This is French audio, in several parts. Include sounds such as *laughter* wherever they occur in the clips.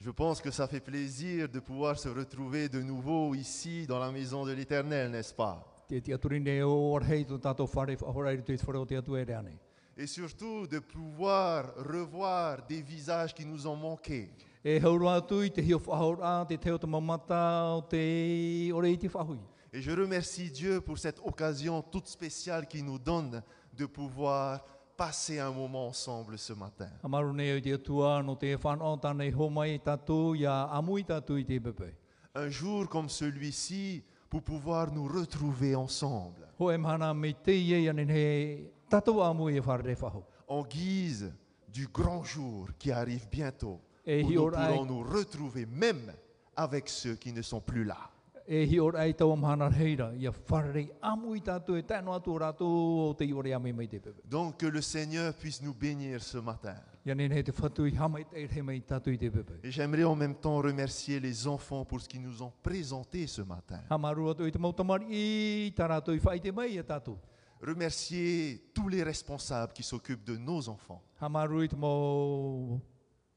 Je pense que ça fait plaisir de pouvoir se retrouver de nouveau ici dans la maison de l'Éternel, n'est-ce pas? Et surtout de pouvoir revoir des visages qui nous ont manqué. E. Et je remercie Dieu pour cette occasion toute spéciale qu'il nous donne de pouvoir passer un moment ensemble ce matin. Pepe. Un jour comme celui-ci pour pouvoir nous retrouver ensemble e e en guise du grand jour qui arrive bientôt E où nous pourrons nous retrouver même avec ceux qui ne sont plus là. E hi ora ai tau amhana heira, ia whare rei amui tātou e tēnu atu o rātou o te iore ame mei te pepe. Donc que le Seigneur puisse nous bénir ce matin. Ia nene he te whatu i hama i te he mei tātou i te pepe. Et j'aimerais en même temps remercier les enfants pour ce qu'ils nous ont présenté ce matin. Hamaru atu i te mautamari i tā rātou i whai te mei tātou. Remercier tous les responsables qui s'occupent de nos enfants. Hamaru i te mau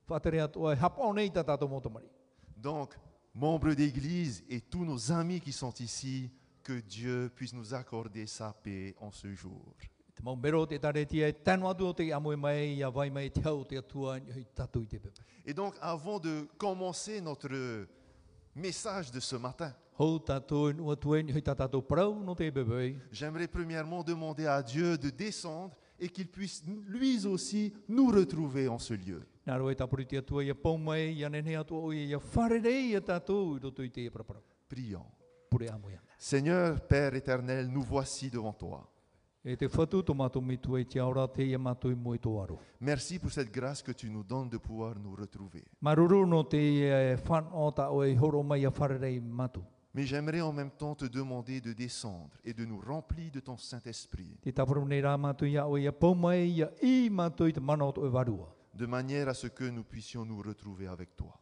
whatere atu ai hapone i tā tātou mautamari. Donc, membres d'église et tous nos amis qui sont ici, que Dieu puisse nous accorder sa paix en ce jour. E. Et donc, avant de commencer notre message de ce matin, pepe. j'aimerais premièrement demander à Dieu de descendre et qu'il puisse lui aussi nous retrouver en ce lieu. Prions. Seigneur, Père éternel, nous voici devant toi. E. Merci pour cette grâce que tu nous donnes de pouvoir nous retrouver. Mais j'aimerais en même temps te demander de descendre et de nous remplir de ton Saint-Esprit, de manière à ce que nous puissions nous retrouver avec toi.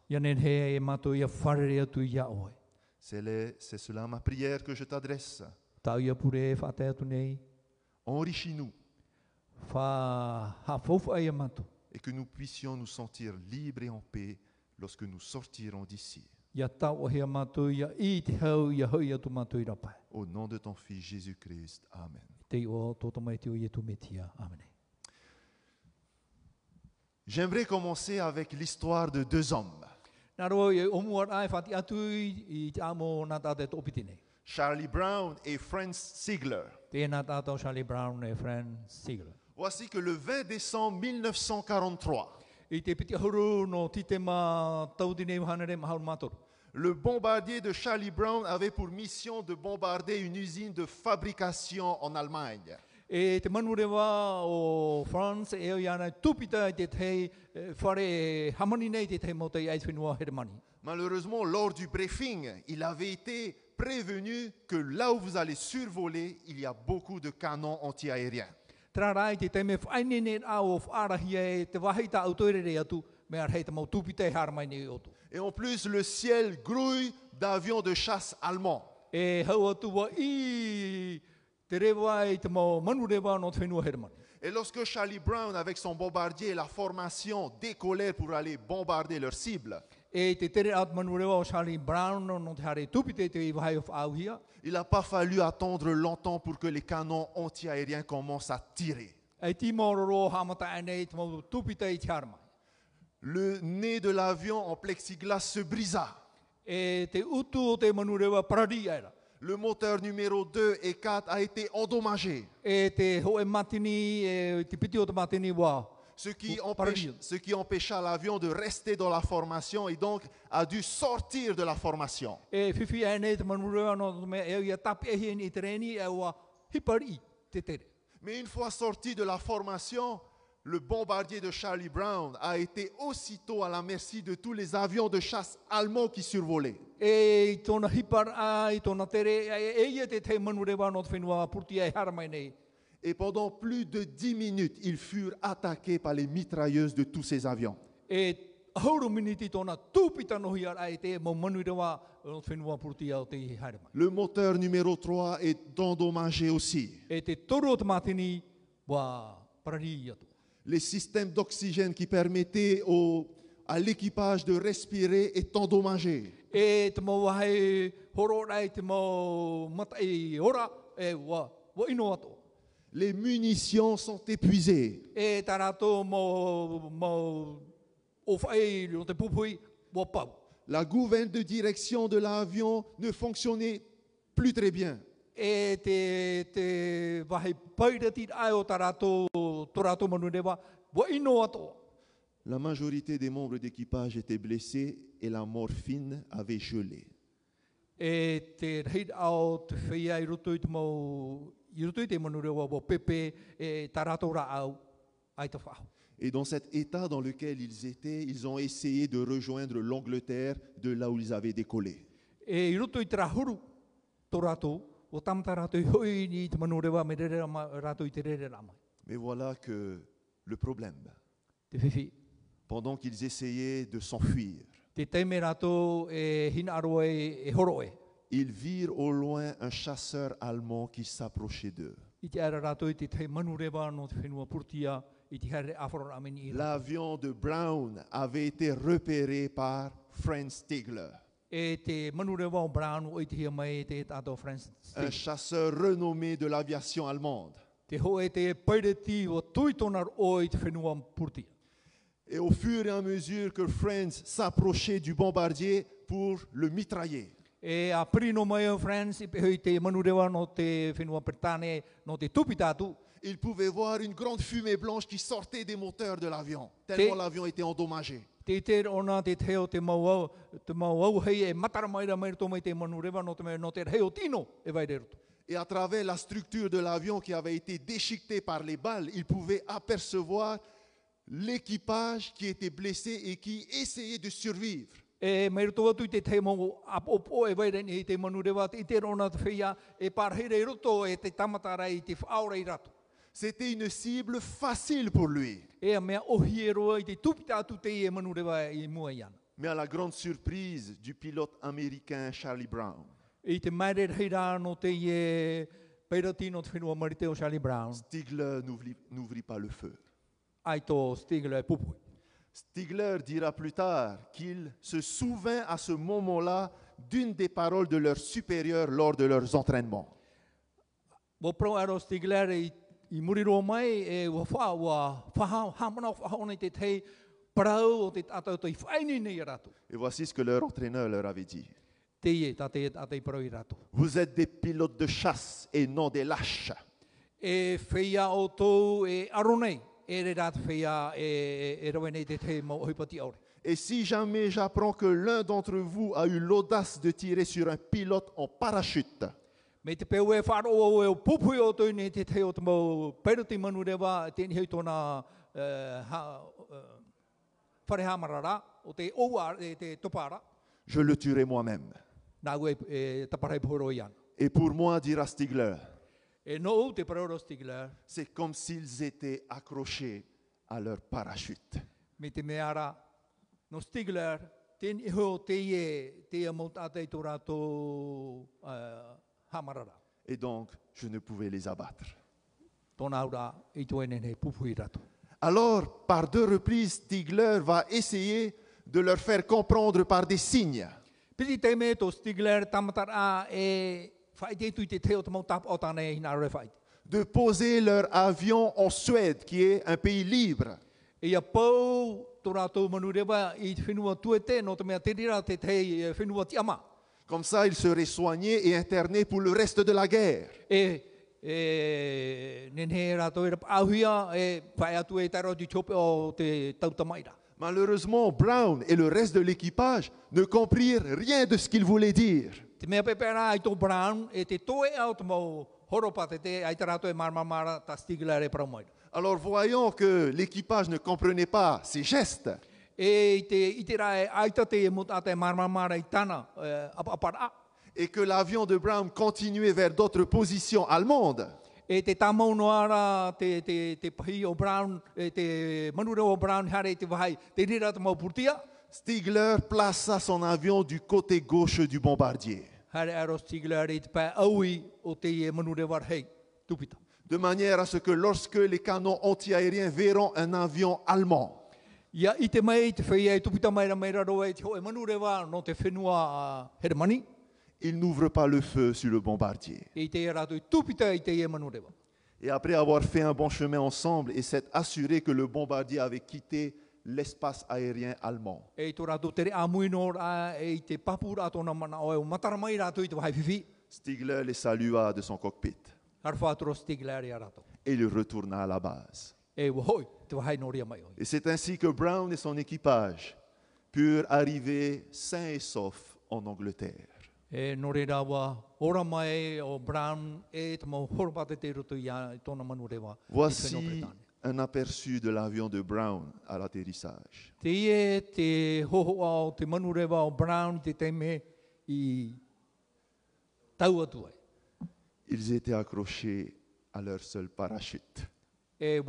E. C'est cela ma prière que je t'adresse. E. Enrichis-nous et que nous puissions nous sentir libres et en paix lorsque nous sortirons d'ici. Au nom de ton Fils Jésus-Christ. Amen. J'aimerais commencer avec l'histoire de deux hommes. Charlie Brown et Franz Ziegler. E. Voici que le 20 décembre 1943, Le bombardier de Charlie Brown avait pour mission de bombarder une usine de fabrication en Allemagne. E France e e, e. Malheureusement, lors du briefing, il avait été prévenu que là où vous allez survoler, il y a beaucoup de canons antiaériens. E e. Et en plus, le ciel grouille d'avions de chasse allemands. E mani. Et lorsque Charlie Brown, avec son bombardier et la formation, décollèrent pour aller bombarder leur cible, E il n'a pas fallu attendre longtemps pour que les canons antiaériens commencent à tirer. Le nez de l'avion en plexiglas se brisa. E te utu o te manurewa parari era. Le moteur numéro 2 et 4 a été endommagé. E te ho e matini, e te piti o te matini wa. Ce qui, empêche- pardon. ce qui empêcha l'avion de rester dans la formation et donc a dû sortir de la formation. E whiwhi anei te manurewa no te mea e ia tapi e hien i te reni e wa hipari te tere. Mais une fois sorti de la formation, le bombardier de Charlie Brown a été aussitôt à la merci de tous les avions de chasse allemands qui survolaient. E e, e. Et pendant plus de dix minutes, ils furent attaqués par les mitrailleuses de tous ces avions. Le moteur numéro 3 est endommagé aussi. E. Les systèmes d'oxygène qui permettaient au- à l'équipage de respirer est endommagé. E e. Les munitions sont épuisées. E. La gouverne de direction de l'avion ne fonctionnait plus très bien. E. La majorité des membres d'équipage étaient blessés et la morphine avait gelé. E e. Et dans cet état dans lequel ils étaient, ils ont essayé de rejoindre l'Angleterre de là où ils avaient décollé. Mais voilà que le problème, pendant qu'ils essayaient de s'enfuir, e e, ils virent au loin un chasseur allemand qui s'approchait d'eux. L'avion de Brown avait été repéré par Franz Stigler, E un chasseur renommé de l'aviation allemande. Te ho e te paireti o tui tonar o i te whenua purtia. Et au fur et à mesure que Franz s'approchait du bombardier pour le mitrailler, E a prino mai o France i peho i te manu rewa no te whenua pertane no te tupi tātu. il pouvait voir une grande fumée blanche qui sortait des moteurs de l'avion, tellement Te- l'avion était endommagé. Te te ona te teo te mau au, te mau au hei e matara mai ra mai te manu rewa no te no te heo tino e vai re roto. Et à travers la structure de l'avion qui avait été déchiquetée par les balles, il pouvait apercevoir l'équipage qui était blessé et qui essayait de survivre. E mai roto atu i te te mau apopo e vai reni i te manu rewa i te rona te whia e parhere roto e te tamatara i te whaora i rato. C'était une cible facile pour lui. E a mea ohi e roa i te tupi tātu te i e manu rewa i mua i ana. Mais à la grande surprise du pilote américain Charlie Brown, I te maere rei rā no te i e peiratino te whenua marite o Charlie Brown. Stigler n'ouvrit pas le feu. Ai tō Stigler e pupui. Stigler dira plus tard qu'il se souvint à ce moment-là d'une des paroles de leurs supérieurs lors de leurs entraînements. Wa pro aro Stigler i, i muriro mai e wa wha wa whaha hamana nei te tei parau o te tātou te whaini nei rato. Et voici ce que leur entraîneur leur avait dit. Vous êtes des pilotes de chasse et non des lâches. Et si jamais j'apprends que l'un d'entre vous a eu l'audace de tirer sur un pilote en parachute, je le tuerai moi-même. E ana. Et pour moi, dira Stigler, E paroro Stigler, c'est comme s'ils étaient accrochés à leur parachute. hamarara. Et donc, je ne pouvais les abattre. Alors, par deux reprises, Stigler va essayer de leur faire comprendre par des signes Piti Stigler tamatara e te teo de poser leur avion en Suède, qui est un pays libre. E manu rewa i whenua tuete no te te te e whenua ti ama. Comme ça, ils seraient soignés et internés pour le reste de la guerre. E, e nenhe rātou e rapa ahuia e whai atu e taro di chope o te tautamaira. Malheureusement, Brown et le reste de l'équipage ne comprirent rien de ce qu'il voulait dire. E e. Alors, voyant que l'équipage ne comprenait pas ces gestes, et que l'avion de Brown continuait vers d'autres positions allemandes, E te tamau no ara, te, te, te pahi o Brown, e te manure o Brown hare te wahai, te rira te mau purtia, Stigler plaça son avion du côté gauche du bombardier. hare aro Stigler i te pā aui o te manure war hei, tupita. de manière à ce que lorsque les canons antiaériens verront un avion allemand, Ia i te mai, te whai e tupita mai ra mai raro e te hoe manu rewa no te whenua a Hermani. Ils n'ouvrent pas le feu sur le bombardier. Et après avoir fait un bon chemin ensemble et s'être assuré que le bombardier avait quitté l'espace aérien allemand. Stigler les salua de son cockpit et il retourna à la base. Et c'est ainsi que Brown et son équipage purent arriver sains et saufs en Angleterre. Voici un aperçu de l'avion de Brown à l'atterrissage. Ils étaient accrochés à leur seul parachute. E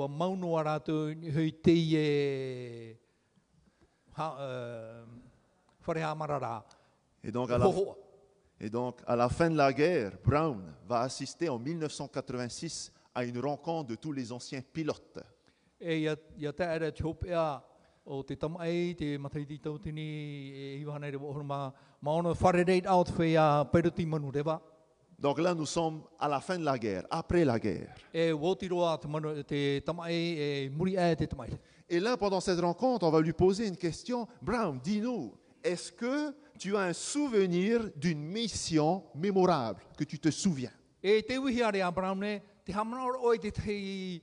marara. Et donc, à la. Et donc, à la fin de la guerre, Brown va assister en 1986 à une rencontre de tous les anciens pilotes. Donc là, nous sommes à la fin de la guerre, après la guerre. E e. Et là, pendant cette rencontre, on va lui poser une question. Brown, dis-nous, est-ce que tu as un souvenir d'une mission mémorable que tu te souviens E te wihi are a Brown ne, te hamana ora oi te tei,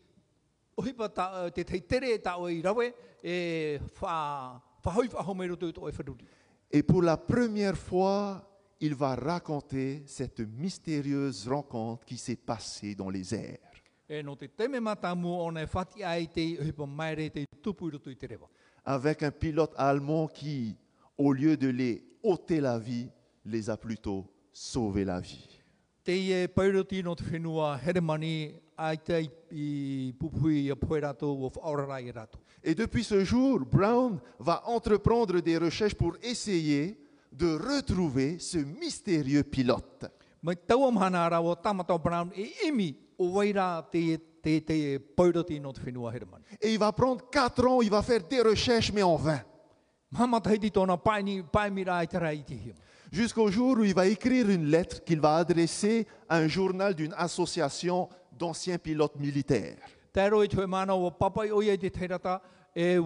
ohipa ta, te tei tere ta oi rawe, e wha, whahoi whahomero tu oi wharuri. Et pour la première fois, il va raconter cette mystérieuse rencontre qui s'est passée dans les airs. E no te teme matamu o ne whati ai te ohipa maere te tupu i roto i te rewa. Avec un pilote allemand qui, au lieu de les ôter la vie, les a plutôt sauvé la vie. Te ie pairoti no te whenua heremani ai te i pupui a poe rato o whaorara i rato. Et depuis ce jour, Brown va entreprendre des recherches pour essayer de retrouver ce mystérieux pilote. Mai tau am hana ara o tamata Brown e imi o waira te, te, te pairoti no te whenua heremani. Et il va prendre quatre ans, il va faire des recherches, mais en vain. Jusqu'au jour où il va écrire une lettre qu'il va adresser à un journal d'une association d'anciens pilotes militaires. E uh.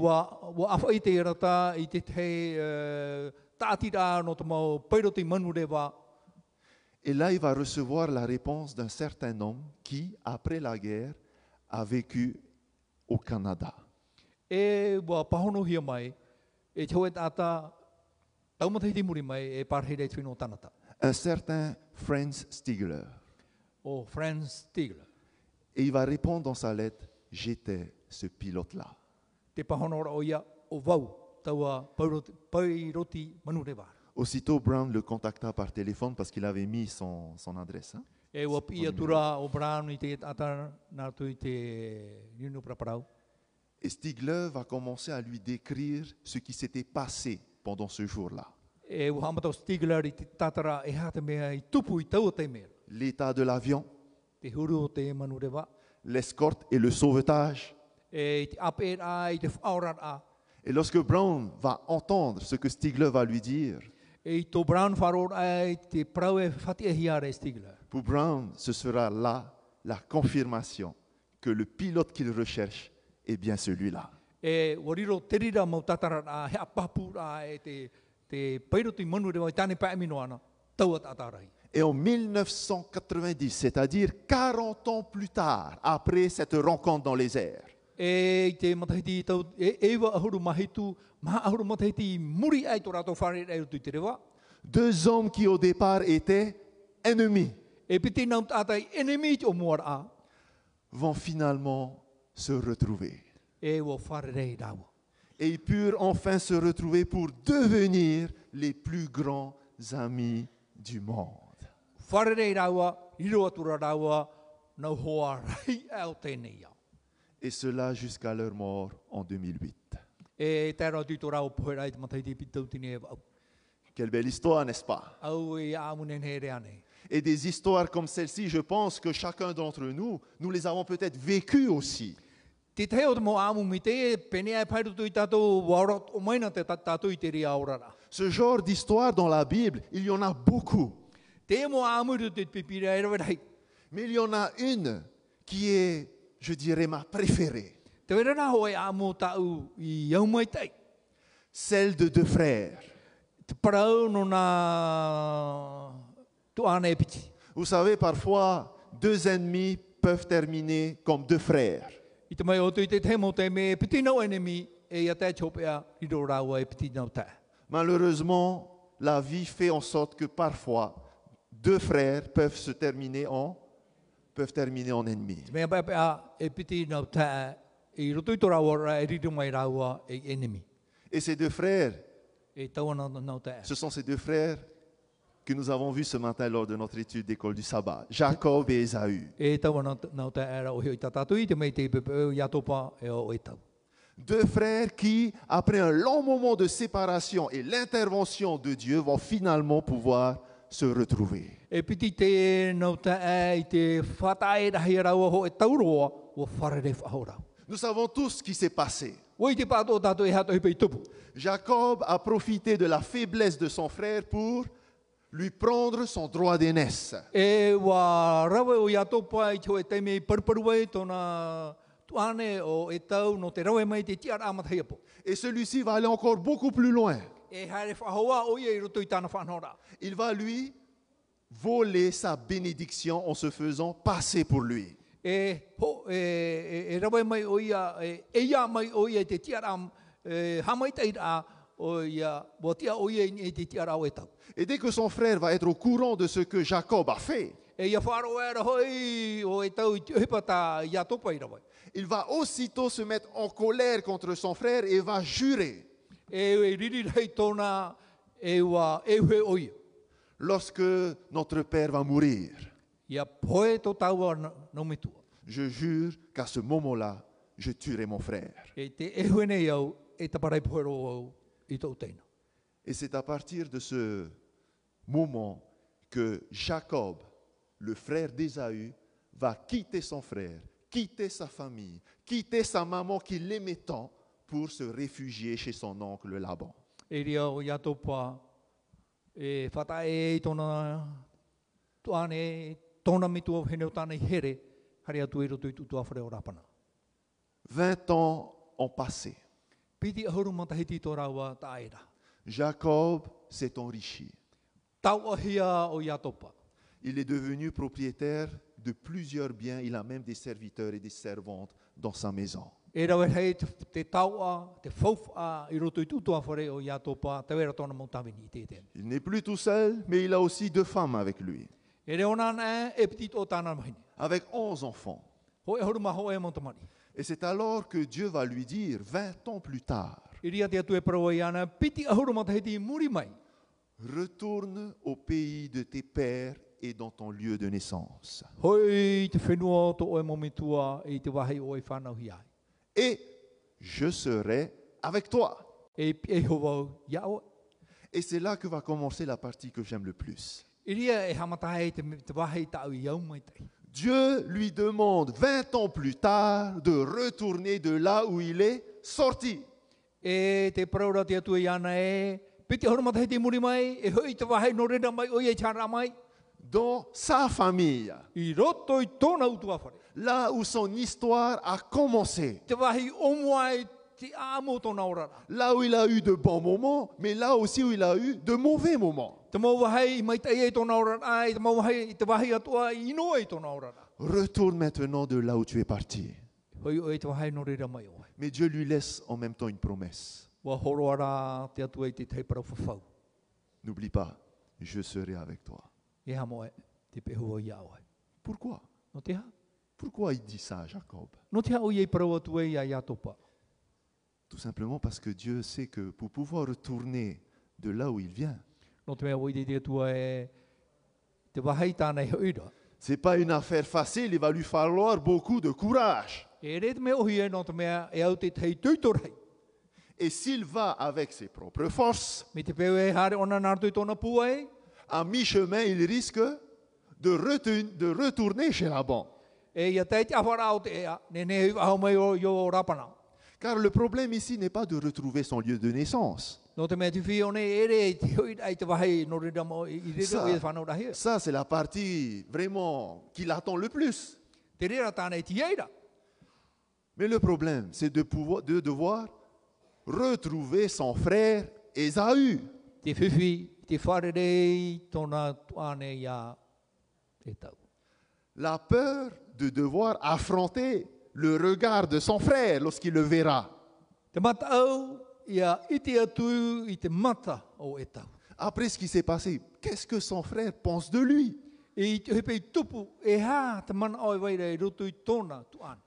Et là, il va recevoir la réponse d'un certain homme qui, après la guerre, a vécu au Canada. E mai, e. Un certain Franz Stigler. O Franz Stigler. Et il va répondre dans sa lettre, j'étais ce pilote-là. Aussitôt, Brown le contacta par téléphone parce qu'il avait mis son, son adresse. hein. E Et Stigler va commencer à lui décrire ce qui s'était passé pendant ce jour-là. E e mea. L'état de l'avion, l'escorte et le sauvetage. E i te ape a, i te whaorat a. Et lorsque Brown va entendre ce que Stigler va lui dire, pour Brown, ce sera là la confirmation que le pilote qu'il recherche est bien celui-là. E e. Et en 1990, c'est-à-dire 40 ans plus tard, après cette rencontre dans les airs, E deux hommes qui au départ étaient ennemis vont finalement se retrouver. Et ils purent enfin se retrouver pour devenir les plus grands amis du monde. *laughs* Et cela jusqu'à leur mort en 2008. E e. Quelle belle histoire, n'est-ce pas? E. Et des histoires comme celle-ci, je pense que chacun d'entre nous, nous les avons peut-être vécues aussi. Te te o te mo amu mi te, pene ai pai rutu i tātou wara o maina te tā- tātou i te ria aurara. Ce genre d'histoire dans la Bible, il y en a beaucoup. Te mo amu rutu te pipira e. Mais il y en a une qui est, je dirais, ma préférée. Te wera rā hoi amu tāu i au mai tei. Celle de deux frères. Te parau no nā tu ane e piti. Vous savez, parfois, deux ennemis peuvent terminer comme deux frères. E e. Malheureusement, la vie fait en sorte que parfois, deux frères peuvent se terminer en, peuvent terminer en ennemis. Et ces deux frères, E ce sont ces deux frères que nous avons vus ce matin lors de notre étude d'école du sabbat, Jacob et Ésaü. E taua nau, nau tā era o hio i tā tātui, te mei te pepe o ia topa e o e tau. Deux frères qui, après un long moment de séparation et l'intervention de Dieu, vont finalement pouvoir se retrouver. Nous savons tous ce qui s'est passé. Jacob a profité de la faiblesse de son frère pour lui prendre son droit d'aînesse. E wā rawe o ia topa i te o e teime i parparu tōna tuane o tau no te rawe mai te tiara amata hiapo. Et celui-ci va aller encore beaucoup plus loin. E haere whahoa o ia i roto i tāna whanora. Il va lui voler sa bénédiction en se faisant passer pour lui. E, ho, e, e, e rawe mai o ia, e, e ia mai o ia i te tiara am, e, hamai tei rā Et dès que son frère va être au courant de ce que Jacob a fait, il va aussitôt se mettre en colère contre son frère et va jurer. E, e e. Lorsque notre père va mourir, je jure qu'à ce moment-là, je tuerai mon frère. Et c'est à partir de ce moment que Jacob, le frère d'Ésaü, va quitter son frère, quitter sa famille, quitter sa maman qui l'aimait tant pour se réfugier chez son oncle Laban. E ria o ia topa, e whata e i tōna tuane, tōna mitua hene o tāna i here, hari atu i roto i tutua whare o rapana. 20 ans ont passé. Jacob s'est enrichi. Il est devenu propriétaire de plusieurs biens. Il a même des serviteurs et des servantes dans sa maison. Il n'est plus tout seul, mais il a aussi deux femmes avec lui, E e avec onze enfants. Et c'est alors que Dieu va lui dire, 20 ans plus tard, retourne au pays de tes pères et dans ton lieu de naissance. Et je serai avec toi. E e. Et c'est là que va commencer la partie que j'aime le plus. Dieu lui demande 20 ans plus tard de retourner de là où il est sorti. Dans sa famille, là où son histoire a commencé. Là où il a eu de bons moments, mais là aussi où il a eu de mauvais moments. Retourne maintenant de là où tu es parti. Mais Dieu lui laisse en même temps une promesse. N'oublie pas, je serai avec toi. E. Pourquoi? Pourquoi il dit ça à Jacob? Tout simplement parce que Dieu sait que pour pouvoir retourner de là où il vient, e c'est pas une affaire facile, il va lui falloir beaucoup de courage. E e e. Et s'il va avec ses propres forces, e e, à mi-chemin, il risque de retourner chez Laban. Car le problème ici n'est pas de retrouver son lieu de naissance. Rahia. Ça, c'est la partie vraiment qu'il attend le plus. Mais le problème, c'est de, pouvoir, de devoir retrouver son frère Ésaü. La peur de devoir affronter le regard de son frère lorsqu'il le verra. E. Après ce qui s'est passé, qu'est-ce que son frère pense de lui? E e.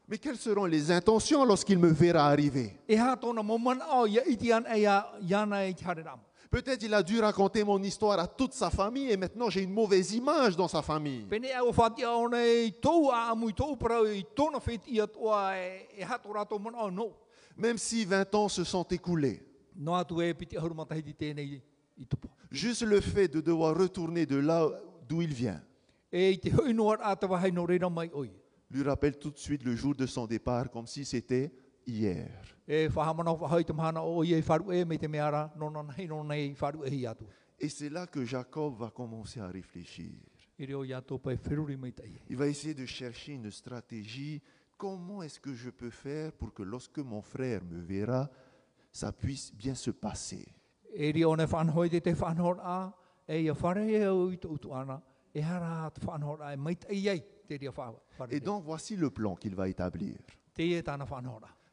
Mais quelles seront les intentions lorsqu'il me verra arriver? Peut-être il a dû raconter mon histoire à toute sa famille et maintenant j'ai une mauvaise image dans sa famille. E e, e hato rato mana o no. Même si 20 ans se sont écoulés, juste le fait de devoir retourner de là d'où il vient. Lui rappelle tout de suite le jour de son départ comme si c'était hier. E whahamana whahai te mahana o i e wharu e me te meara no nana hei no nei wharu e hi atu. Et c'est là que Jacob va commencer à réfléchir. Il va essayer de chercher une stratégie. Comment est-ce que je peux faire pour que lorsque mon frère me verra, ça puisse bien se passer? E e e. Et donc voici le plan qu'il va établir.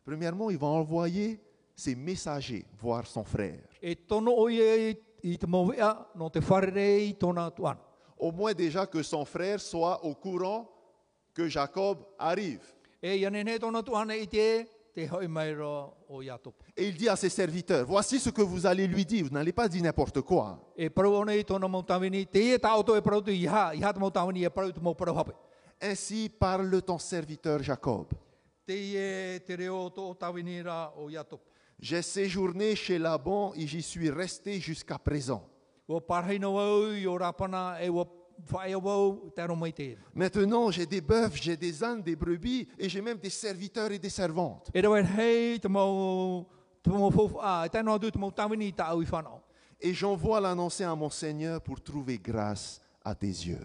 Premièrement, il va envoyer ses messagers voir son frère. Au moins déjà que son frère soit au courant que Jacob arrive. Et il dit à ses serviteurs, voici ce que vous allez lui dire, vous n'allez pas dire n'importe quoi. Ainsi parle ton serviteur Jacob. E. J'ai séjourné chez Laban et j'y suis resté jusqu'à présent. E. Maintenant, j'ai des bœufs, j'ai des ânes, des brebis et j'ai même des serviteurs et des servantes. E e. Et j'envoie l'annoncer à mon Seigneur pour trouver grâce à tes yeux.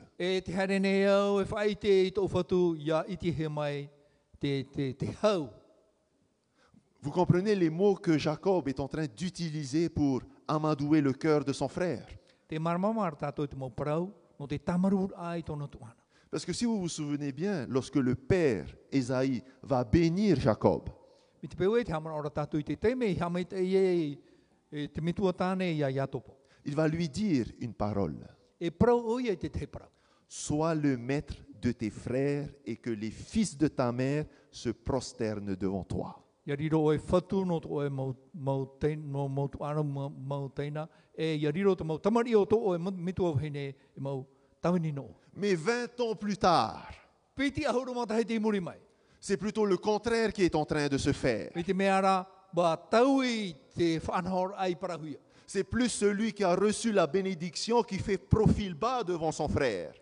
Vous comprenez les mots que Jacob est en train d'utiliser pour amadouer le cœur de son frère. Parce que si vous vous souvenez bien, lorsque le père Ésaïe va bénir Jacob, il va lui dire une parole. Sois le maître de tes frères et que les fils de ta mère se prosternent devant toi. Mais 20 ans plus tard, c'est plutôt le contraire qui est en train de se faire. C'est plus celui qui a reçu la bénédiction qui fait profil bas devant son frère.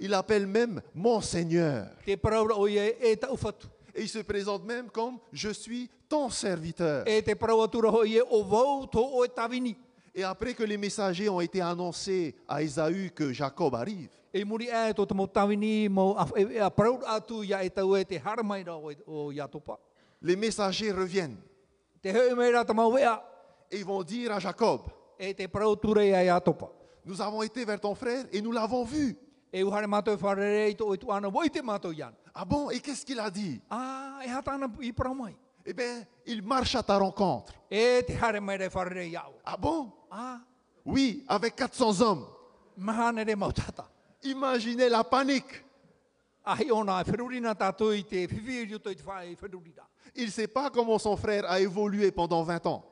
Il appelle même mon Seigneur. E. Et il se présente même comme je suis ton serviteur. E e. Et après que les messagers ont été annoncés à Ésaü que Jacob arrive, les messagers reviennent Et ils vont dire à Jacob, nous avons été vers ton frère et nous l'avons vu. Ah bon Et qu'est-ce qu'il a dit? Ah. Eh bien, il marche à ta rencontre. Ah bon? Ah, Oui, avec 400 hommes. Imaginez la panique. Il ne sait pas comment son frère a évolué pendant 20 ans.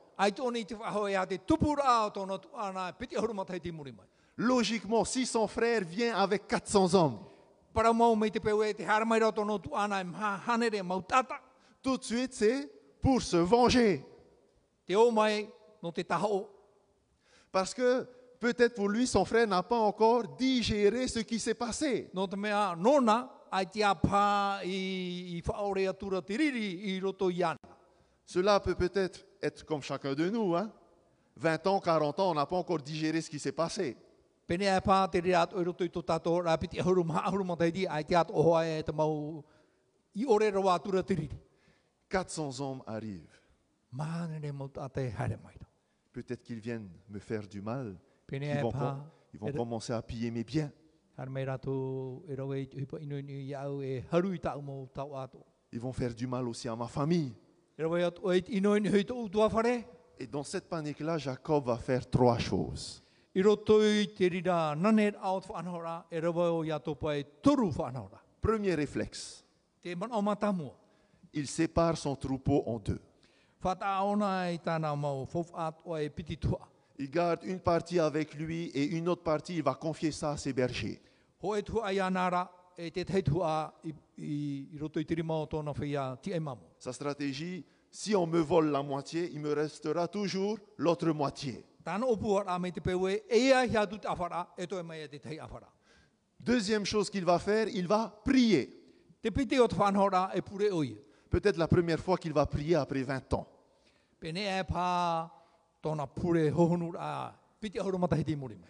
Logiquement, si son frère vient avec 400 hommes, tout de suite, c'est pour se venger. Parce que peut-être pour lui, son frère n'a pas encore digéré ce qui s'est passé. Cela peut peut-être être comme chacun de nous. Hein? 20 ans, 40 ans, on n'a pas encore digéré ce qui s'est passé. Pene ai pā te rea atu i roto i tō tātou rā piti ahuru maha ahuru ma *laughs* teiti ai te atu ohoa e. 400 hommes arrivent. Peut-être qu'ils viennent me faire du mal. Ils vont, pā com- ils vont commencer à piller mes biens. e e. Ils vont faire du mal aussi à ma famille. E e. Et dans cette panique-là, Jacob va faire trois choses. E e. Premier réflexe, il sépare son troupeau en deux. E tua. Il garde une partie avec lui et une autre partie, il va confier ça à ses bergers. E. Sa stratégie, si on me vole la moitié, il me restera toujours l'autre moitié. E e. Deuxième chose qu'il va faire, il va prier. Peut-être la première fois qu'il va prier après 20 ans.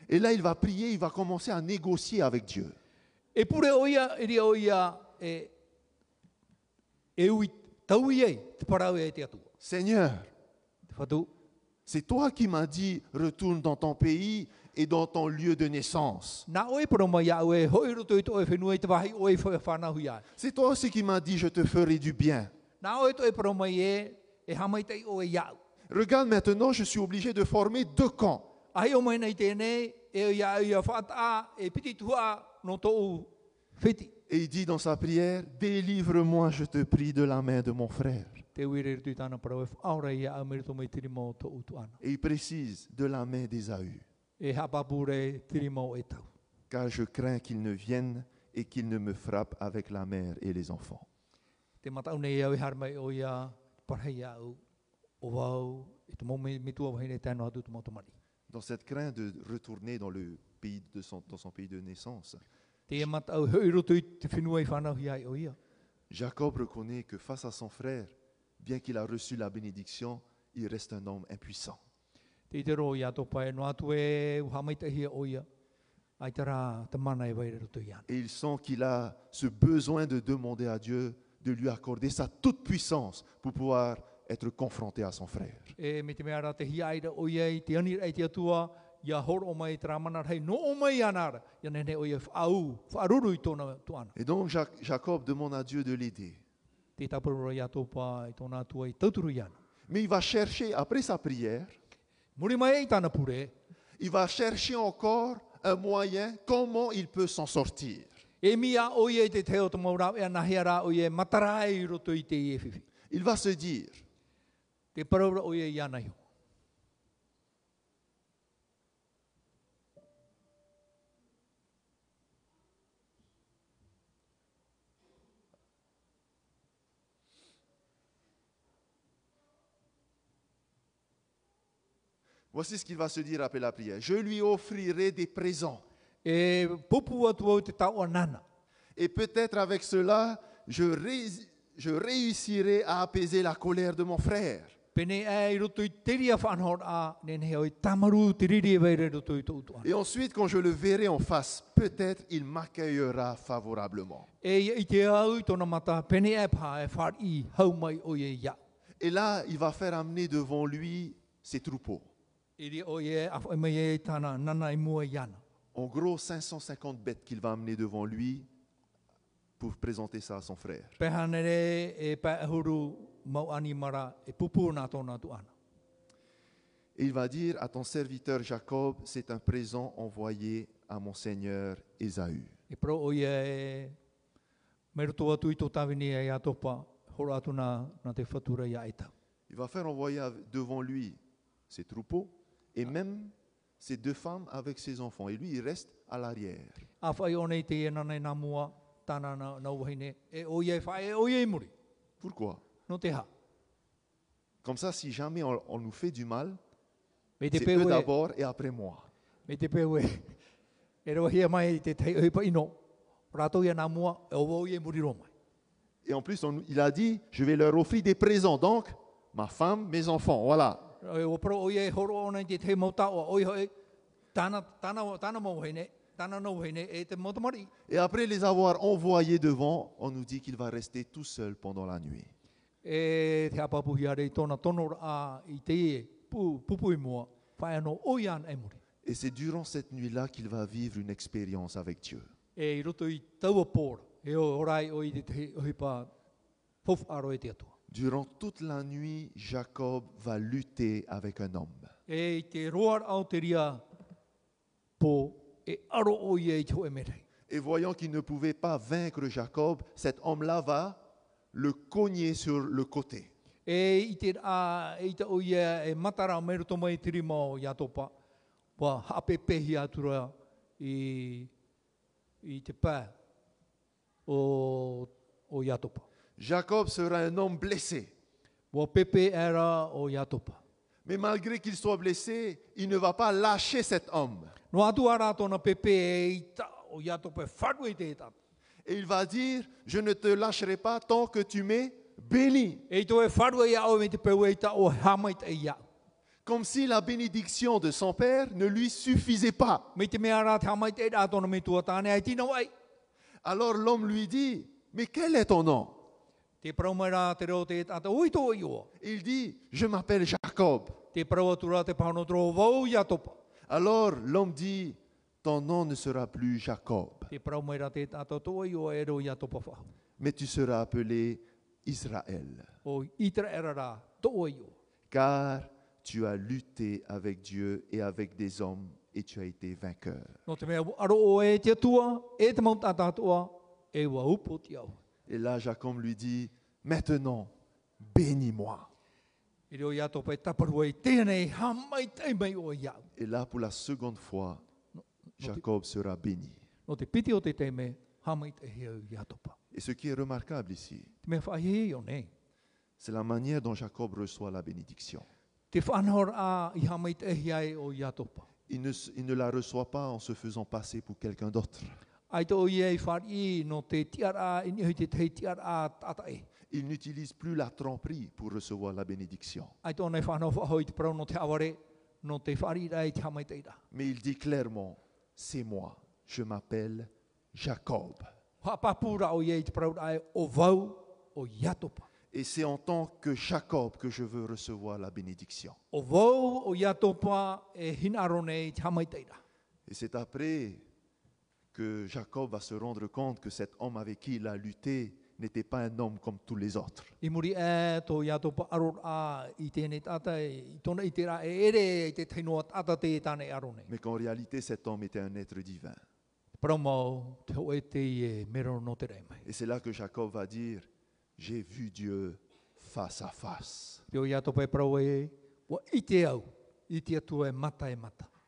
Et là, il va prier, il va commencer à négocier avec Dieu. E pure oia, e ria oia e, e ui te te atua. Seigneur, c'est toi qui m'as dit, retourne dans ton pays et dans ton lieu de naissance. C'est toi aussi qui m'as dit, je te ferai du bien. E e. Regarde maintenant, je suis obligé de former deux camps. Et il dit dans sa prière, délivre-moi, je te prie, de la main de mon frère. Et il précise, de la main d'Ésaü. E e. Car je crains qu'il ne vienne et qu'il ne me frappe avec la mère et les enfants. E. Dans cette crainte de retourner dans, le pays de son, dans son pays de naissance, e. Jacob reconnaît que face à son frère, bien qu'il a reçu la bénédiction, il reste un homme impuissant. E e. Et il sent qu'il a ce besoin de demander à Dieu de lui accorder sa toute puissance pour pouvoir être confronté à son frère. Et donc Jac- Jacob demande à Dieu de l'aider. Mais il va chercher, après sa prière, il va chercher encore un moyen comment il peut s'en sortir. e mia o ia voici ce qu'il va se dire après la prière. Je lui offrirai des présents. E te. Et peut-être avec cela, je, ré- je réussirai à apaiser la colère de mon frère. E. Et ensuite, quand je le verrai en face, peut-être il m'accueillera favorablement. E e. Et là, il va faire amener devant lui ses troupeaux. En gros, 550 bêtes qu'il va amener devant lui pour présenter ça à son frère. E e. Et il va dire à ton serviteur Jacob, c'est un présent envoyé à mon seigneur Ésaü. E pro o ia me roto atu i tō tawini a topa, horo atu nā, nā te whatura ia tau. Il va faire envoyer devant lui ses troupeaux et même ses deux femmes avec ses enfants. Et lui, il reste à l'arrière. E e e Pourquoi? Comme ça, si jamais on, on nous fait du mal, C'est eux d'abord et après moi. Et en plus, on- il a dit, je vais leur offrir des présents. Donc, ma femme, mes enfants, voilà. Horo ona te te o oi hoi. E te. Et après les avoir envoyés devant, on nous dit qu'il va rester tout seul pendant la nuit. E te tono a i te e, pu, e. Et c'est durant cette nuit-là qu'il va vivre une expérience avec Dieu. E roto i taua pōra, e o orai o i te te oi pa fof aro e te atua. Durant toute la nuit, Jacob va lutter avec un homme. E te roar e aro o i. Et voyant qu'il ne pouvait pas vaincre Jacob, cet homme-là va le cogner sur le côté. E i te a, i te o ia matara o meru toma i tiri mao i atopa, wa hape pehi atura i, i te pā o, o i atopa. Jacob sera un homme blessé. Mais malgré qu'il soit blessé, il ne va pas lâcher cet homme. Et il va dire, je ne te lâcherai pas tant que tu m'es béni. Comme si la bénédiction de son père ne lui suffisait pas. Alors l'homme lui dit, mais quel est ton nom? Il dit, je m'appelle Jacob. Alors l'homme dit, ton nom ne sera plus Jacob, mais tu seras appelé Israël, O itra era rā tō i o. car tu as lutté avec Dieu et avec des hommes et tu as été vainqueur. E e e. Et là, Jacob lui dit, maintenant, bénis-moi. E e. Et là, pour la seconde fois, Jacob sera béni. Et ce qui est remarquable ici, nei. c'est la manière dont Jacob reçoit la bénédiction. Il ne, s- il ne la reçoit pas en se faisant passer pour quelqu'un d'autre. Il n'utilise plus la tromperie pour recevoir la bénédiction. Mais il dit clairement, c'est moi, je m'appelle Jacob. Et c'est en tant que Jacob que je veux recevoir la bénédiction. E. Et c'est après que Jacob va se rendre compte que cet homme avec qui il a lutté n'était pas un homme comme tous les autres. Mais qu'en réalité, cet homme était un être divin. E. Et c'est là que Jacob va dire, j'ai vu Dieu face à face. E e.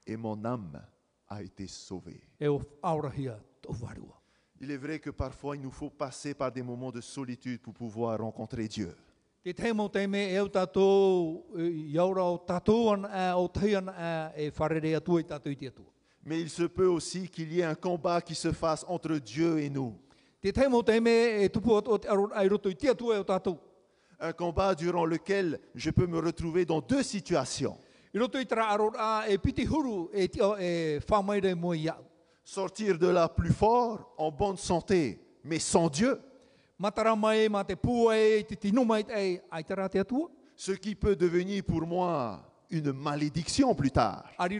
Et mon âme a été warua. Il est vrai que parfois il nous faut passer par des moments de solitude pour pouvoir rencontrer Dieu. Mais il se peut aussi qu'il y ait un combat qui se fasse entre Dieu et nous. E e. Un combat durant lequel je peux me retrouver dans deux situations. Sortir de là plus fort, en bonne santé, mais sans Dieu. Ce qui peut devenir pour moi une malédiction plus tard. E e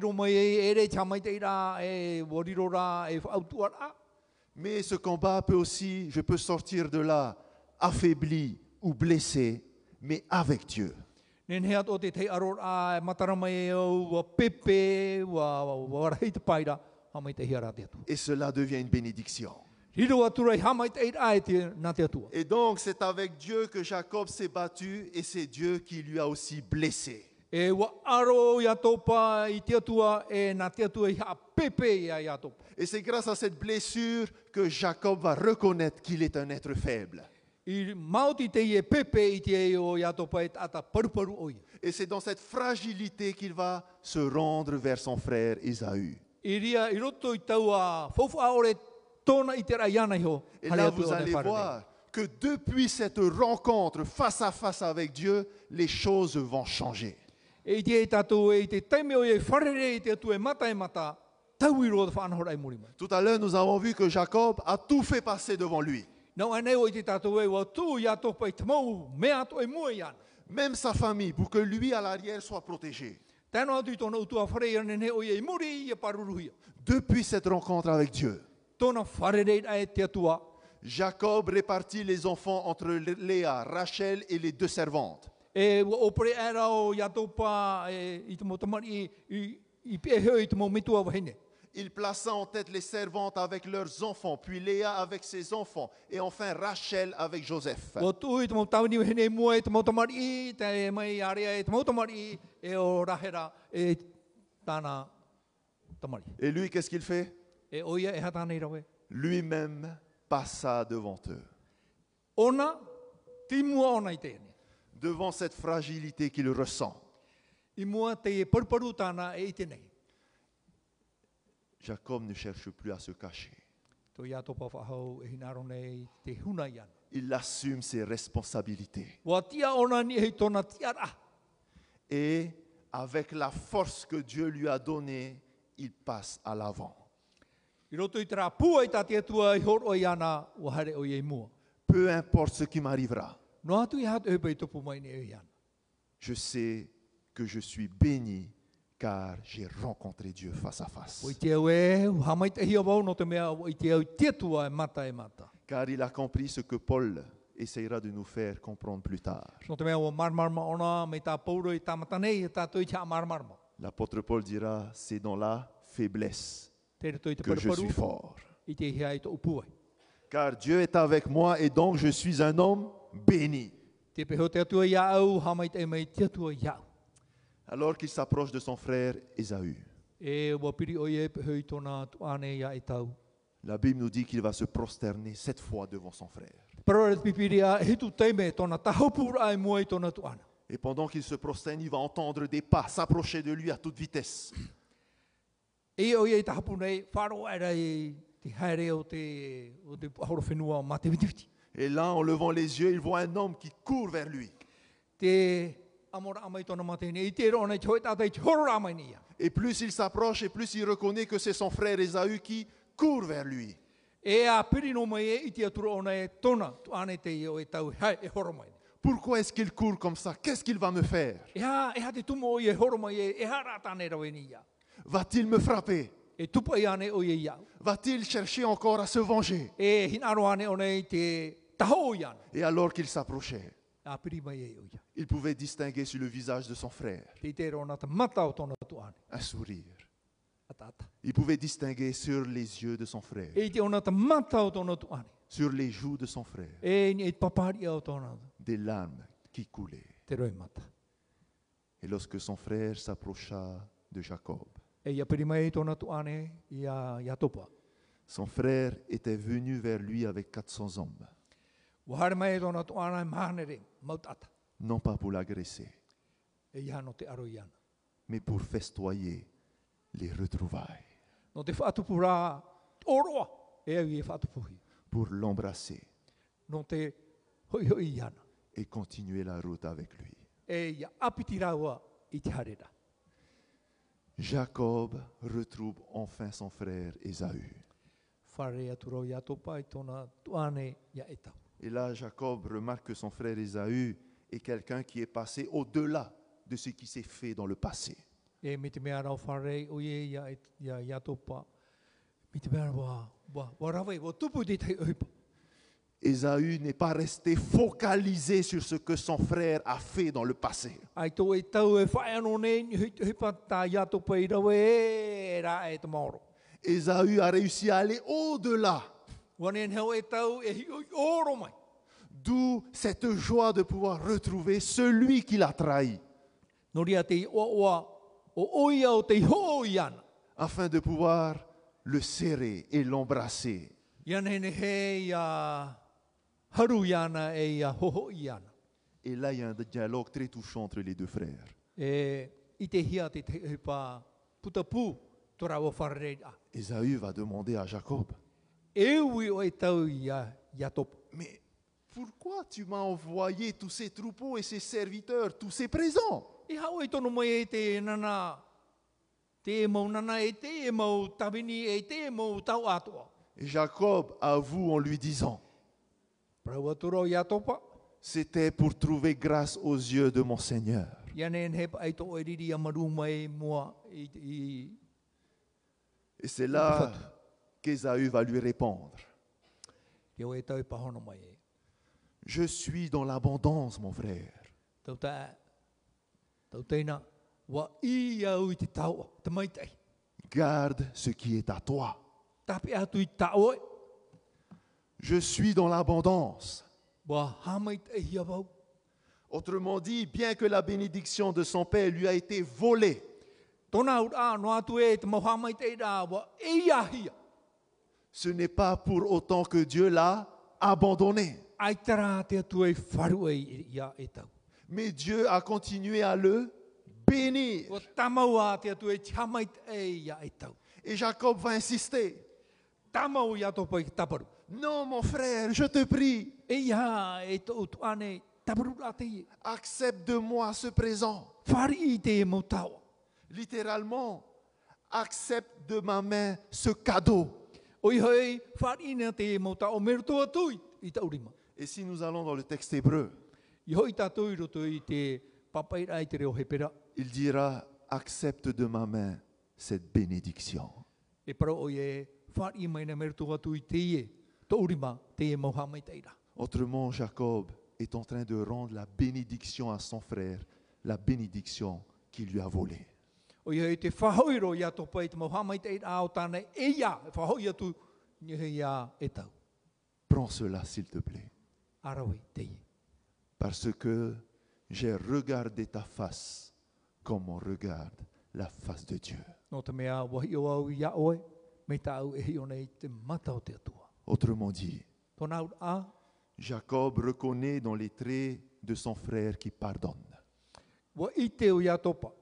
e. Mais ce combat peut aussi, je peux sortir de là affaibli ou blessé, mais avec Dieu. O te aror a pepe, te paira, te hiara te atua. Et cela devient une bénédiction. Et donc c'est avec Dieu que Jacob s'est battu et c'est Dieu qui lui a aussi blessé. Et c'est grâce à cette blessure que Jacob va reconnaître qu'il est un être faible. E e. Et c'est dans cette fragilité qu'il va se rendre vers son frère iho. Et là, vous allez voir que depuis cette rencontre face à face avec Dieu, les choses vont changer. E. Tout à l'heure, nous avons vu que Jacob a tout fait passer devant lui. E. Même sa famille, pour que lui à l'arrière soit protégé. E e. Depuis cette rencontre avec Dieu, Jacob répartit les enfants entre Léa, Rachel et les deux servantes. Il plaça en tête les servantes avec leurs enfants, puis Léa avec ses enfants, et enfin Rachel avec Joseph. Et lui, qu'est-ce qu'il fait? Lui-même passa devant eux. Devant cette fragilité qu'il ressent, I mua te e paruparu tāna e i tenei. Jacob ne cherche plus à se cacher. Il assume ses responsabilités. Et avec la force que Dieu lui a donnée, il passe à l'avant. Peu importe ce qui m'arrivera, e je sais que je suis béni car j'ai rencontré Dieu face à face. E, e e. Car il a compris ce que Paul essayera de nous faire comprendre plus tard. E marmarma. L'apôtre Paul dira, c'est dans la faiblesse que je suis fort. Car Dieu est avec moi et donc je suis un homme béni. Alors qu'il s'approche de son frère Ésaü, E la Bible nous dit qu'il va se prosterner sept fois devant son frère. Et pendant qu'il se prosterne, il va entendre des pas s'approcher de lui à toute vitesse. E. Et là, en levant les yeux, il voit un homme qui court vers lui. Et plus il s'approche, et plus il reconnaît que c'est son frère Ésaü qui court vers lui. E e e. Pourquoi est-ce qu'il court comme ça? Qu'est-ce qu'il va me faire? Va-t-il me frapper? Va-t-il chercher encore à se venger? Et alors qu'il s'approchait, Il pouvait distinguer sur le visage de son frère. Un sourire. Il pouvait distinguer sur les yeux de son frère, sur les joues de son frère, des larmes qui coulaient. Et lorsque son frère s'approcha de Jacob, E son frère était venu vers lui avec 400 hommes, non pas pour l'agresser, mais pour festoyer les retrouvailles, e e pour l'embrasser. Et continuer la route avec lui. Jacob retrouve enfin son frère Ésaü. Et là, Jacob remarque que son frère Ésaü est quelqu'un qui est passé au-delà de ce qui s'est fait dans le passé. Ésaü n'est pas resté focalisé sur ce que son frère a fait dans le passé. E e e. Ésaü a réussi à aller au-delà, Mai. d'où cette joie de pouvoir retrouver celui qui l'a trahi, afin de pouvoir le serrer et l'embrasser. Et là, il y a un dialogue très touchant entre les deux frères. E. Ésaü va demander à Jacob, mais pourquoi tu m'as envoyé tous ces troupeaux et ces serviteurs, tous ces présents? Et Jacob avoue en lui disant, c'était pour trouver grâce aux yeux de mon Seigneur. e Et c'est là qu'Ésaü va lui répondre, je suis dans l'abondance, mon frère. Garde ce qui est à toi. Je suis dans l'abondance. Autrement dit, bien que la bénédiction de son père lui a été volée, ce n'est pas pour autant que Dieu l'a abandonné. Mais Dieu a continué à le bénir. E. Et Jacob va insister. Non, mon frère, je te prie, E e accepte de moi ce présent. Littéralement, accepte de ma main ce cadeau. Et si nous allons dans le texte hébreu, il dira, accepte de ma main cette bénédiction. Autrement, Jacob est en train de rendre la bénédiction à son frère, la bénédiction qu'il lui a volée. O ia te whahoiro i ato pai te mau hamai te ira ao tāne e ia. Whahoi atu ni he ia e tau. Prends cela, s'il te plaît, te parce que j'ai regardé ta face comme on regarde la face de Dieu. No te mea wahi o au ia oe. Me tau e hi o nei te mata o te atua. Autrement dit, a? Jacob reconnaît dans les traits de son frère qui pardonne. Wa i te o ia topa.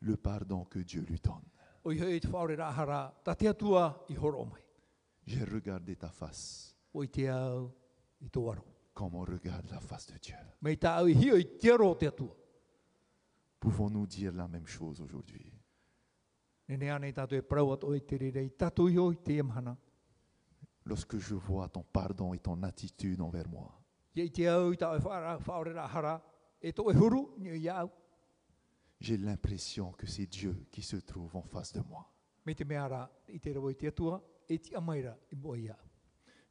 Le pardon que Dieu lui donne. J'ai regardé ta face comme on regarde la face de Dieu. Pouvons-nous dire la même chose aujourd'hui? E. Lorsque je vois ton pardon et ton attitude envers moi, J'ai l'impression que c'est Dieu qui se trouve en face de moi.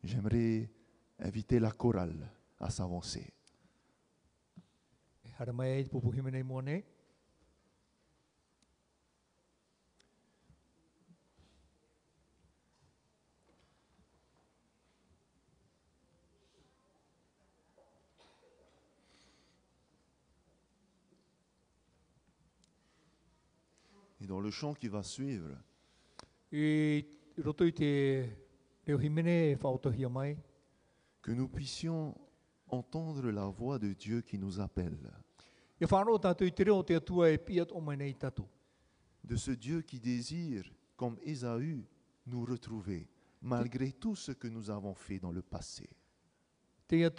J'aimerais inviter la chorale à s'avancer. E hara mai e te pupu himene i mua nei. Et dans le chant qui va suivre, que nous puissions entendre la voix de Dieu qui nous appelle, E de ce Dieu qui désire, comme Ésaü, nous retrouver, malgré tout ce que nous avons fait dans le passé. E e.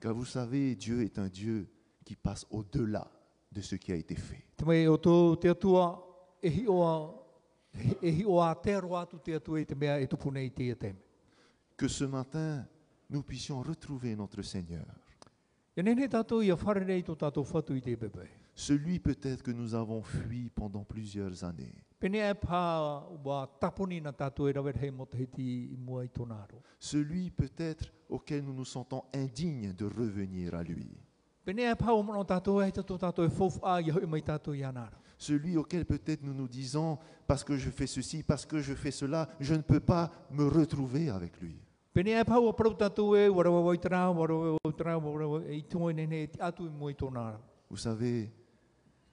Car vous savez, Dieu est un Dieu qui passe au-delà de ce qui a été fait. E e e. Que ce matin, nous puissions retrouver notre Seigneur. Celui peut-être que nous avons fui pendant plusieurs années. Celui peut-être auquel nous nous sentons indignes de revenir à lui. E e e. Celui auquel peut-être nous nous disons, parce que je fais ceci, parce que je fais cela, je ne peux pas me retrouver avec lui. Vous savez,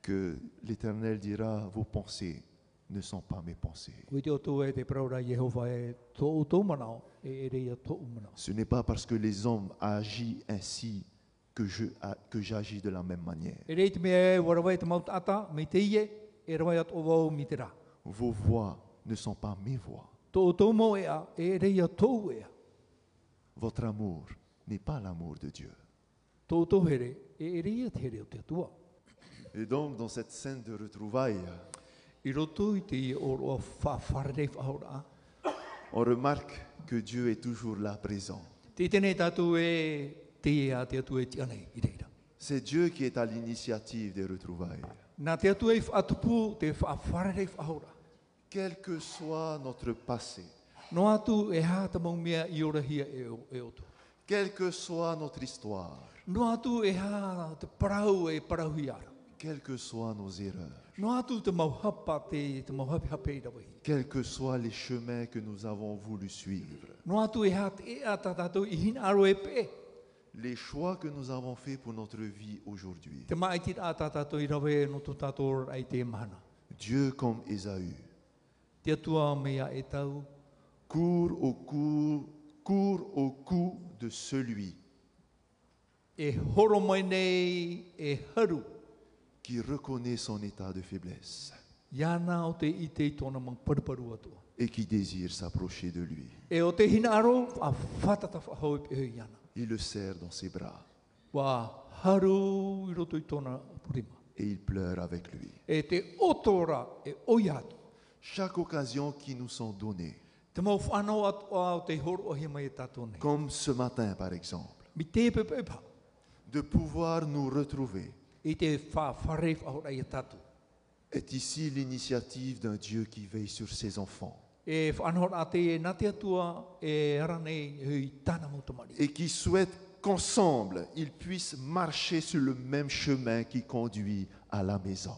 que l'Éternel dira, vos pensées ne sont pas mes pensées. Ce n'est pas parce que les hommes agissent ainsi que je- que j'agis de la même manière. E e. Vos voix ne sont pas mes voix. E. Votre amour n'est pas l'amour de Dieu. Et donc, dans cette scène de retrouvailles, on remarque que Dieu est toujours là présent. E. C'est Dieu qui est à l'initiative des retrouvailles. E. Quel que soit notre passé, e quelle que soit notre histoire, quelles que soient nos erreurs, quels que soient les chemins que nous avons voulu suivre, les choix que nous avons faits pour notre vie aujourd'hui. Dieu comme Ésaü e court au cou, court au cou de celui e e qui reconnaît son état de faiblesse. Et qui désire s'approcher de lui. E. Il le serre dans ses bras et il pleure avec lui. E e. Chaque occasion qui nous sont données, e comme ce matin par exemple, de pouvoir nous retrouver, tātou. est ici l'initiative d'un Dieu qui veille sur ses enfants E e e et qui souhaite qu'ensemble, ils puissent marcher sur le même chemin qui conduit à la maison.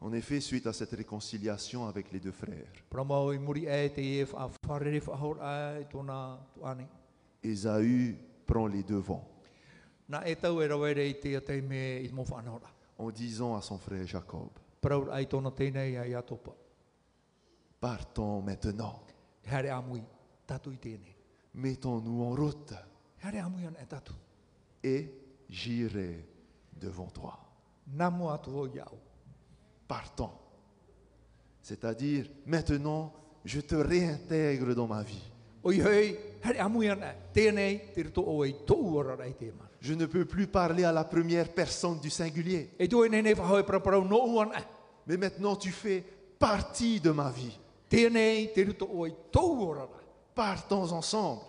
En effet, suite à cette réconciliation avec les deux frères. Ésaü prend les devants E e en disant à son frère Jacob, Parau ai tōna tēnei ai atopa. partons maintenant, E hare amui, tātou i tēnei. mettons-nous en route E amui e et j'irai devant toi. Namo atu o iau. Partons. C'est-à-dire, maintenant, je te réintègre dans ma vie. Hei, amui tēnei, o e tōu ora. Je ne peux plus parler à la première personne du singulier. Mais maintenant, tu fais partie de ma vie. Partons ensemble.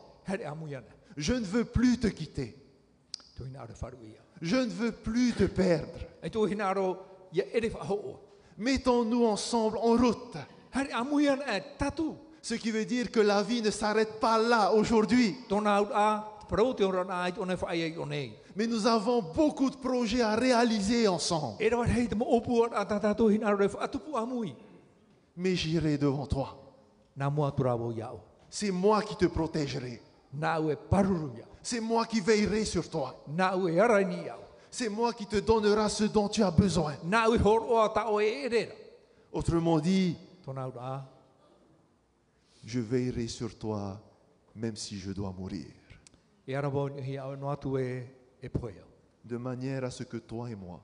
Je ne veux plus te quitter. Je ne veux plus te perdre. E tō hina aro, ia ere whahau o. Mettons-nous ensemble en route. Ce qui veut dire que la vie ne s'arrête pas là aujourd'hui. Mais nous avons beaucoup de projets à réaliser ensemble. Mais j'irai devant toi. C'est moi qui te protégerai. C'est moi qui veillerai sur toi. C'est moi qui te donnera ce dont tu as besoin. Autrement dit, Tōna au a, je veillerai sur toi même si je dois mourir. De manière à ce que toi et moi,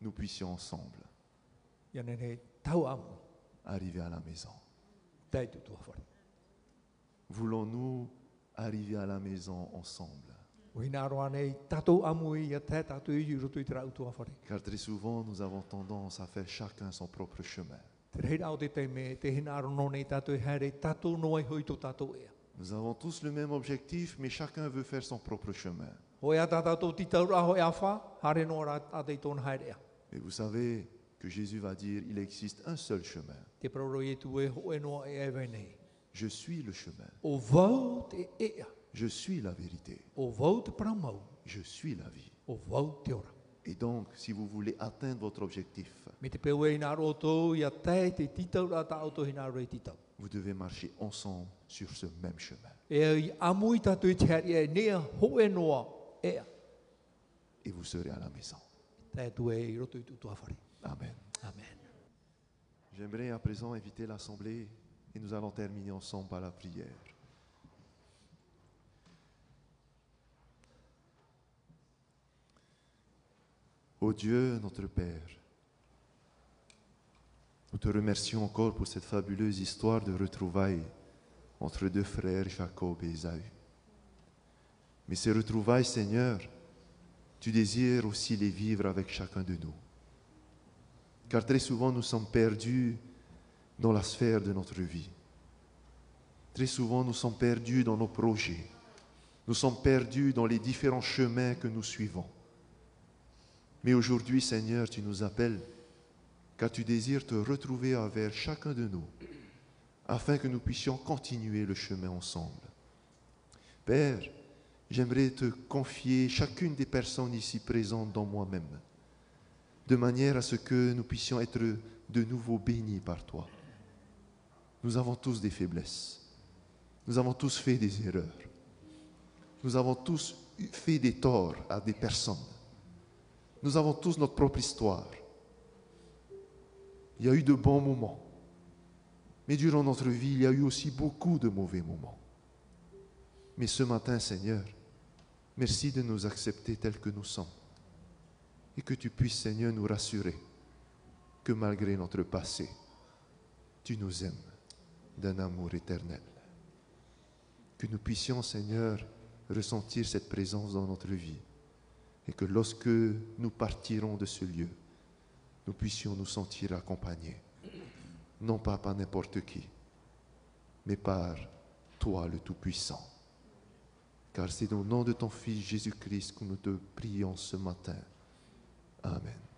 nous puissions ensemble arriver à la maison. Voulons-nous arriver à la maison ensemble? Car très souvent, nous avons tendance à faire chacun son propre chemin. Nous avons tous le même objectif, mais chacun veut faire son propre chemin. Et vous savez que Jésus va dire, il existe un seul chemin. E e e. Je suis le chemin. Je suis la vérité. Je suis la vie. Et donc, si vous voulez atteindre votre objectif, Vous devez marcher ensemble sur ce même chemin. E e e. Et vous serez à la maison. Amen. Amen. J'aimerais à présent inviter l'Assemblée et nous allons terminer ensemble par la prière. Ô Dieu, notre Père, nous te remercions encore pour cette fabuleuse histoire de retrouvailles entre deux frères, Jacob et Ésaü. Mais ces retrouvailles, Seigneur, tu désires aussi les vivre avec chacun de nous. Car très souvent, nous sommes perdus dans la sphère de notre vie. Très souvent, nous sommes perdus dans nos projets. Nous sommes perdus dans les différents chemins que nous suivons. Mais aujourd'hui, Seigneur, tu nous appelles car tu désires te retrouver avec chacun de nous afin que nous puissions continuer le chemin ensemble? Père, j'aimerais te confier chacune des personnes ici présentes dans moi-même, de manière à ce que nous puissions être de nouveau bénis par toi. Nous avons tous des faiblesses. Nous avons tous fait des erreurs. Nous avons tous fait des torts à des personnes. Nous avons tous notre propre histoire. Il y a eu de bons moments. Mais durant notre vie, il y a eu aussi beaucoup de mauvais moments. Mais ce matin, Seigneur, merci de nous accepter tels que nous sommes. Et que tu puisses, Seigneur, nous rassurer que malgré notre passé, tu nous aimes d'un amour éternel. Que nous puissions, Seigneur, ressentir cette présence dans notre vie. Et que lorsque nous partirons de ce lieu, nous puissions nous sentir accompagnés, non pas par n'importe qui, mais par toi le Tout-Puissant. Car c'est au nom de ton Fils Jésus-Christ que nous te prions ce matin. Amen.